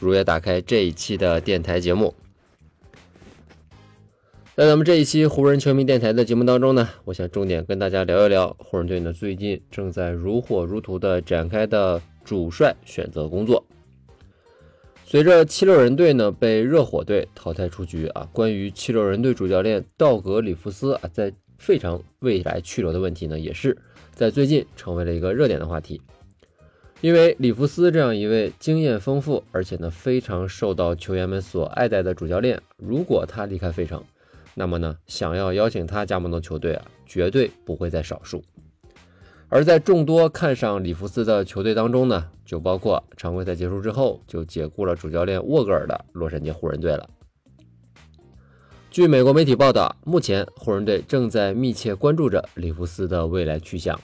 如约打开这一期的电台节目。在咱们这一期湖人球迷电台的节目当中呢，我想重点跟大家聊一聊湖人队呢最近正在如火如荼的展开的主帅选择工作。随着七六人队呢被热火队淘汰出局啊，关于七六人队主教练道格里夫斯啊在费城未来去留的问题呢，也是在最近成为了一个热点的话题。因为里弗斯这样一位经验丰富，而且呢非常受到球员们所爱戴的主教练，如果他离开费城，那么呢想要邀请他加盟的球队啊，绝对不会在少数。而在众多看上里弗斯的球队当中呢，就包括常规赛结束之后就解雇了主教练沃格尔的洛杉矶湖人队了。据美国媒体报道，目前湖人队正在密切关注着里弗斯的未来去向。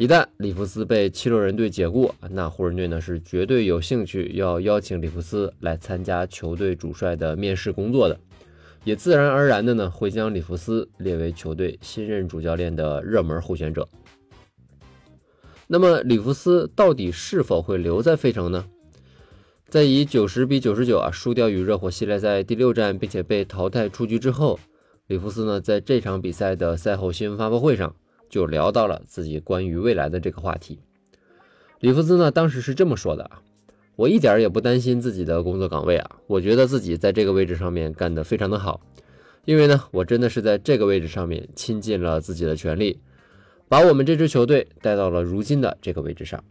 一旦里弗斯被七六人队解雇，那湖人队呢是绝对有兴趣要邀请里弗斯来参加球队主帅的面试工作的，也自然而然的呢会将里弗斯列为球队新任主教练的热门候选者。那么里弗斯到底是否会留在费城呢？在以九十比九十九啊输掉与热火系列赛第六战，并且被淘汰出局之后，里弗斯呢在这场比赛的赛后新闻发布会上就聊到了自己关于未来的这个话题。里弗斯呢当时是这么说的啊：“我一点也不担心自己的工作岗位啊，我觉得自己在这个位置上面干得非常的好，因为呢我真的是在这个位置上面倾尽了自己的全力。”把我们这支球队带到了如今的这个位置上。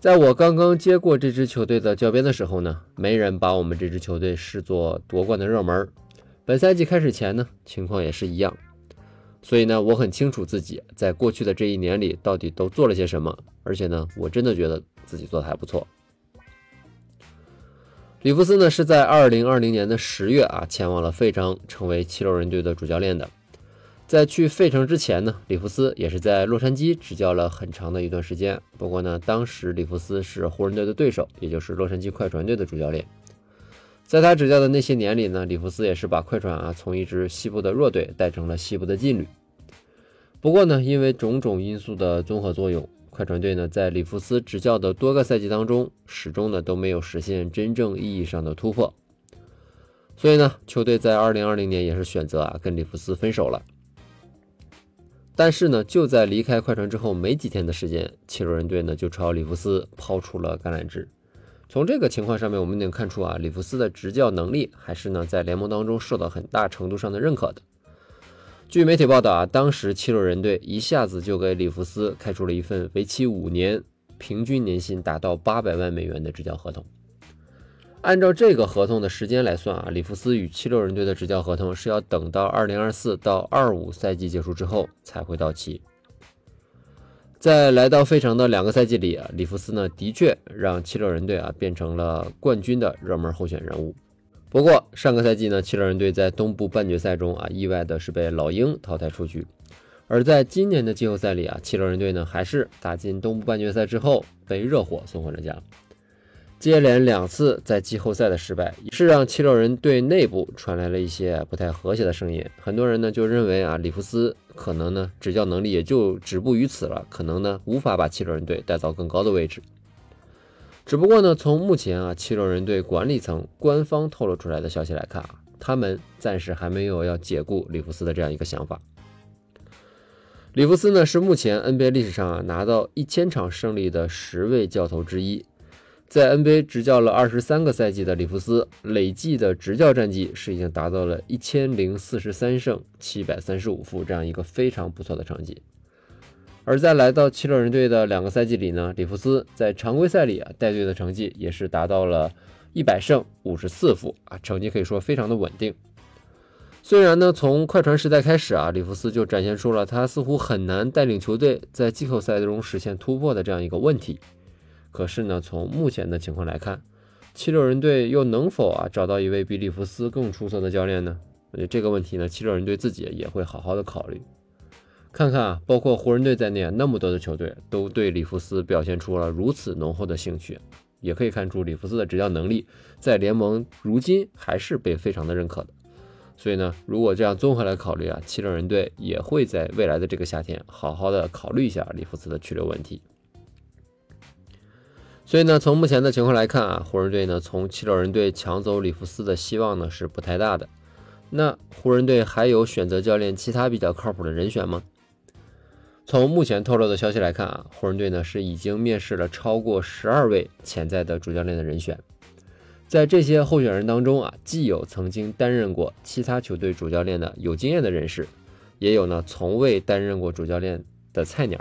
在我刚刚接过这支球队的教鞭的时候呢，没人把我们这支球队视作夺冠的热门。本赛季开始前呢，情况也是一样。所以呢，我很清楚自己在过去的这一年里到底都做了些什么，而且呢，我真的觉得自己做的还不错。里弗斯呢是在二零二零年的十月啊，前往了费城，成为七六人队的主教练的。在去费城之前呢，里弗斯也是在洛杉矶执教了很长的一段时间。不过呢，当时里弗斯是湖人队的对手，也就是洛杉矶快船队的主教练。在他执教的那些年里呢，里弗斯也是把快船啊从一支西部的弱队带成了西部的劲旅。不过呢，因为种种因素的综合作用，快船队呢在里弗斯执教的多个赛季当中，始终呢都没有实现真正意义上的突破。所以呢，球队在2020年也是选择啊跟里弗斯分手了。但是呢，就在离开快船之后没几天的时间，七六人队呢就朝里弗斯抛出了橄榄枝。从这个情况上面，我们能看出啊，里弗斯的执教能力还是呢在联盟当中受到很大程度上的认可的。据媒体报道啊，当时七六人队一下子就给里弗斯开出了一份为期五年、平均年薪达到八百万美元的执教合同。按照这个合同的时间来算啊，里弗斯与七六人队的执教合同是要等到二零二四到二五赛季结束之后才会到期。在来到费城的两个赛季里啊，里弗斯呢的确让七六人队啊变成了冠军的热门候选人物。不过上个赛季呢，七六人队在东部半决赛中啊意外的是被老鹰淘汰出局，而在今年的季后赛里啊，七六人队呢还是打进东部半决赛之后被热火送回了家。接连两次在季后赛的失败，是让七六人队内部传来了一些不太和谐的声音。很多人呢就认为啊，里弗斯可能呢执教能力也就止步于此了，可能呢无法把七六人队带到更高的位置。只不过呢，从目前啊七六人队管理层官方透露出来的消息来看啊，他们暂时还没有要解雇里弗斯的这样一个想法。里弗斯呢是目前 NBA 历史上啊拿到一千场胜利的十位教头之一。在 NBA 执教了二十三个赛季的里弗斯，累计的执教战绩是已经达到了一千零四十三胜七百三十五负这样一个非常不错的成绩。而在来到七六人队的两个赛季里呢，里弗斯在常规赛里啊带队的成绩也是达到了一百胜五十四负啊，成绩可以说非常的稳定。虽然呢，从快船时代开始啊，里弗斯就展现出了他似乎很难带领球队在季后赛中实现突破的这样一个问题。可是呢，从目前的情况来看，七六人队又能否啊找到一位比里弗斯更出色的教练呢？我觉得这个问题呢，七六人队自己也会好好的考虑，看看啊，包括湖人队在内那么多的球队都对里弗斯表现出了如此浓厚的兴趣，也可以看出里弗斯的执教能力在联盟如今还是被非常的认可的。所以呢，如果这样综合来考虑啊，七六人队也会在未来的这个夏天好好的考虑一下里弗斯的去留问题。所以呢，从目前的情况来看啊，湖人队呢从七六人队抢走里弗斯的希望呢是不太大的。那湖人队还有选择教练其他比较靠谱的人选吗？从目前透露的消息来看啊，湖人队呢是已经面试了超过十二位潜在的主教练的人选。在这些候选人当中啊，既有曾经担任过其他球队主教练的有经验的人士，也有呢从未担任过主教练的菜鸟。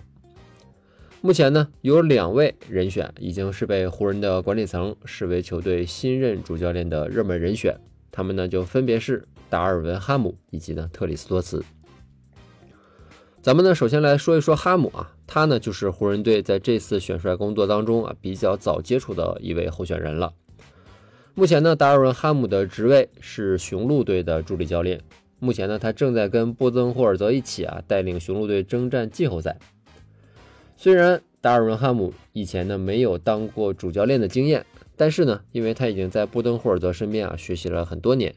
目前呢，有两位人选已经是被湖人的管理层视为球队新任主教练的热门人选，他们呢就分别是达尔文·哈姆以及呢特里斯托茨。咱们呢首先来说一说哈姆啊，他呢就是湖人队在这次选帅工作当中啊比较早接触的一位候选人了。目前呢，达尔文·哈姆的职位是雄鹿队的助理教练。目前呢，他正在跟波登霍尔泽一起啊带领雄鹿队征战季后赛。虽然达尔文·哈姆以前呢没有当过主教练的经验，但是呢，因为他已经在布登霍尔德身边啊学习了很多年，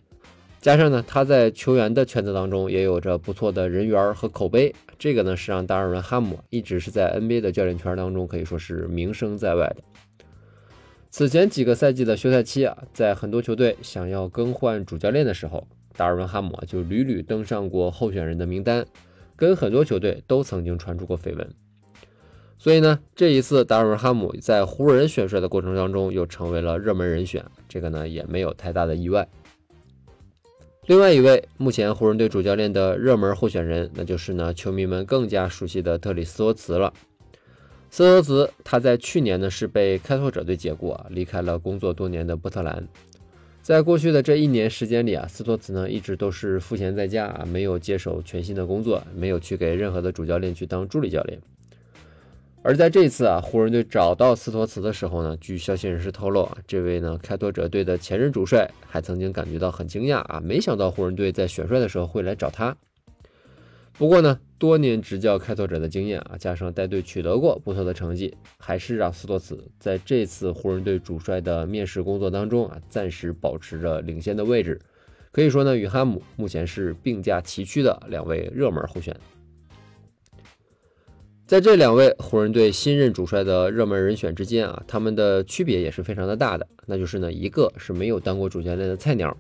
加上呢他在球员的圈子当中也有着不错的人缘和口碑，这个呢是让达尔文·哈姆一直是在 NBA 的教练圈当中可以说是名声在外的。此前几个赛季的休赛期啊，在很多球队想要更换主教练的时候，达尔文·哈姆啊就屡屡登上过候选人的名单，跟很多球队都曾经传出过绯闻。所以呢，这一次达尔文·哈姆在湖人选帅的过程当中又成为了热门人选，这个呢也没有太大的意外。另外一位目前湖人队主教练的热门候选人，那就是呢球迷们更加熟悉的特里斯托茨了。斯托茨他在去年呢是被开拓者队解雇啊，离开了工作多年的波特兰。在过去的这一年时间里啊，斯托茨呢一直都是赋闲在家啊，没有接手全新的工作，没有去给任何的主教练去当助理教练。而在这次啊，湖人队找到斯托茨的时候呢，据消息人士透露啊，这位呢开拓者队的前任主帅还曾经感觉到很惊讶啊，没想到湖人队在选帅的时候会来找他。不过呢，多年执教开拓者的经验啊，加上带队取得过不错的成绩，还是让斯托茨在这次湖人队主帅的面试工作当中啊，暂时保持着领先的位置。可以说呢，与哈姆目前是并驾齐驱的两位热门候选。在这两位湖人队新任主帅的热门人选之间啊，他们的区别也是非常的大的。那就是呢，一个是没有当过主教练的菜鸟，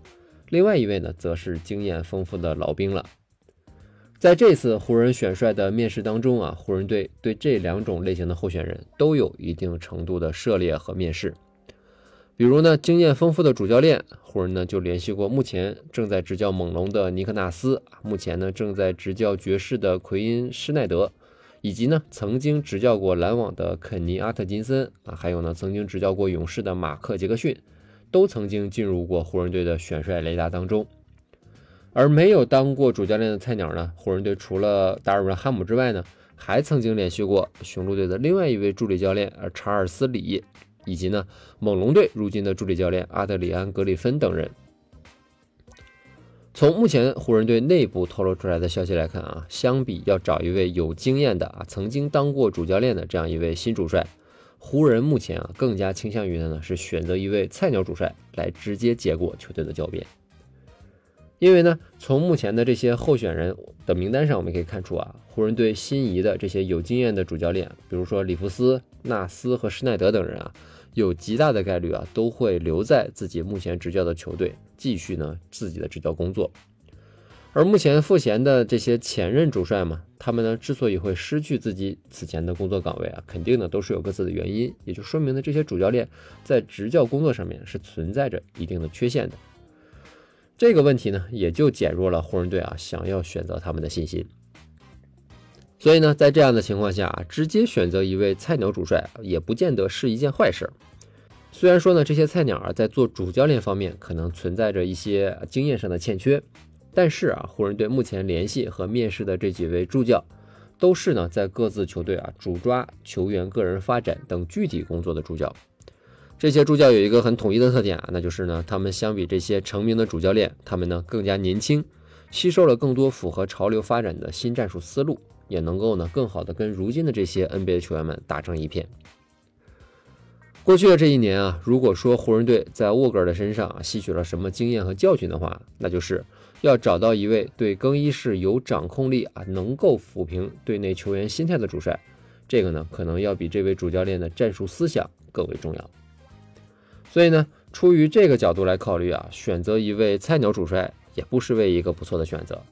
另外一位呢，则是经验丰富的老兵了。在这次湖人选帅的面试当中啊，湖人队对这两种类型的候选人都有一定程度的涉猎和面试。比如呢，经验丰富的主教练，湖人呢就联系过目前正在执教猛龙的尼克纳斯，目前呢正在执教爵士的奎因施奈德。以及呢，曾经执教过篮网的肯尼阿特金森啊，还有呢，曾经执教过勇士的马克杰克逊，都曾经进入过湖人队的选帅雷达当中。而没有当过主教练的菜鸟呢，湖人队除了达尔文哈姆之外呢，还曾经联系过雄鹿队的另外一位助理教练呃查尔斯里，以及呢，猛龙队如今的助理教练阿德里安格里芬等人。从目前湖人队内部透露出来的消息来看啊，相比要找一位有经验的啊，曾经当过主教练的这样一位新主帅，湖人目前啊更加倾向于的呢是选择一位菜鸟主帅来直接接过球队的教鞭。因为呢，从目前的这些候选人的名单上，我们可以看出啊，湖人队心仪的这些有经验的主教练，比如说里弗斯、纳斯和施耐德等人啊。有极大的概率啊，都会留在自己目前执教的球队，继续呢自己的执教工作。而目前赋闲的这些前任主帅嘛，他们呢之所以会失去自己此前的工作岗位啊，肯定呢都是有各自的原因，也就说明呢这些主教练在执教工作上面是存在着一定的缺陷的。这个问题呢，也就减弱了湖人队啊想要选择他们的信心。所以呢，在这样的情况下，直接选择一位菜鸟主帅也不见得是一件坏事。虽然说呢，这些菜鸟啊在做主教练方面可能存在着一些经验上的欠缺，但是啊，湖人队目前联系和面试的这几位助教，都是呢在各自球队啊主抓球员个人发展等具体工作的助教。这些助教有一个很统一的特点啊，那就是呢，他们相比这些成名的主教练，他们呢更加年轻，吸收了更多符合潮流发展的新战术思路，也能够呢更好的跟如今的这些 NBA 球员们打成一片。过去的这一年啊，如果说湖人队在沃格尔的身上吸取了什么经验和教训的话，那就是要找到一位对更衣室有掌控力啊，能够抚平队内球员心态的主帅。这个呢，可能要比这位主教练的战术思想更为重要。所以呢，出于这个角度来考虑啊，选择一位菜鸟主帅也不失为一个不错的选择。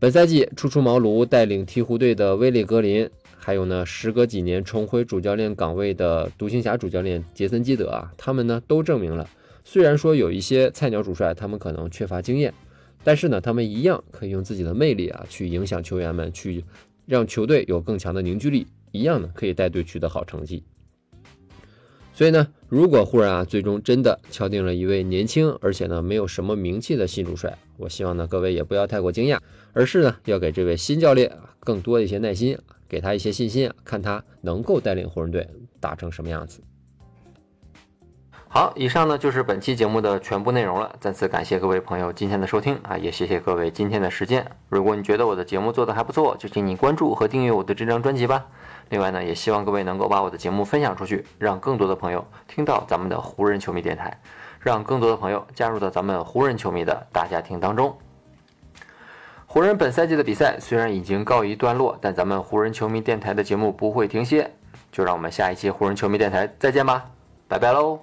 本赛季初出茅庐带领鹈鹕队的威利格林，还有呢，时隔几年重回主教练岗位的独行侠主教练杰森基德啊，他们呢都证明了，虽然说有一些菜鸟主帅他们可能缺乏经验，但是呢，他们一样可以用自己的魅力啊去影响球员们，去让球队有更强的凝聚力，一样呢可以带队取得好成绩。所以呢，如果湖人啊最终真的敲定了一位年轻而且呢没有什么名气的新主帅，我希望呢各位也不要太过惊讶，而是呢要给这位新教练更多的一些耐心，给他一些信心，看他能够带领湖人队打成什么样子。好，以上呢就是本期节目的全部内容了。再次感谢各位朋友今天的收听啊，也谢谢各位今天的时间。如果你觉得我的节目做得还不错，就请你关注和订阅我的这张专辑吧。另外呢，也希望各位能够把我的节目分享出去，让更多的朋友听到咱们的湖人球迷电台，让更多的朋友加入到咱们湖人球迷的大家庭当中。湖人本赛季的比赛虽然已经告一段落，但咱们湖人球迷电台的节目不会停歇。就让我们下一期湖人球迷电台再见吧，拜拜喽！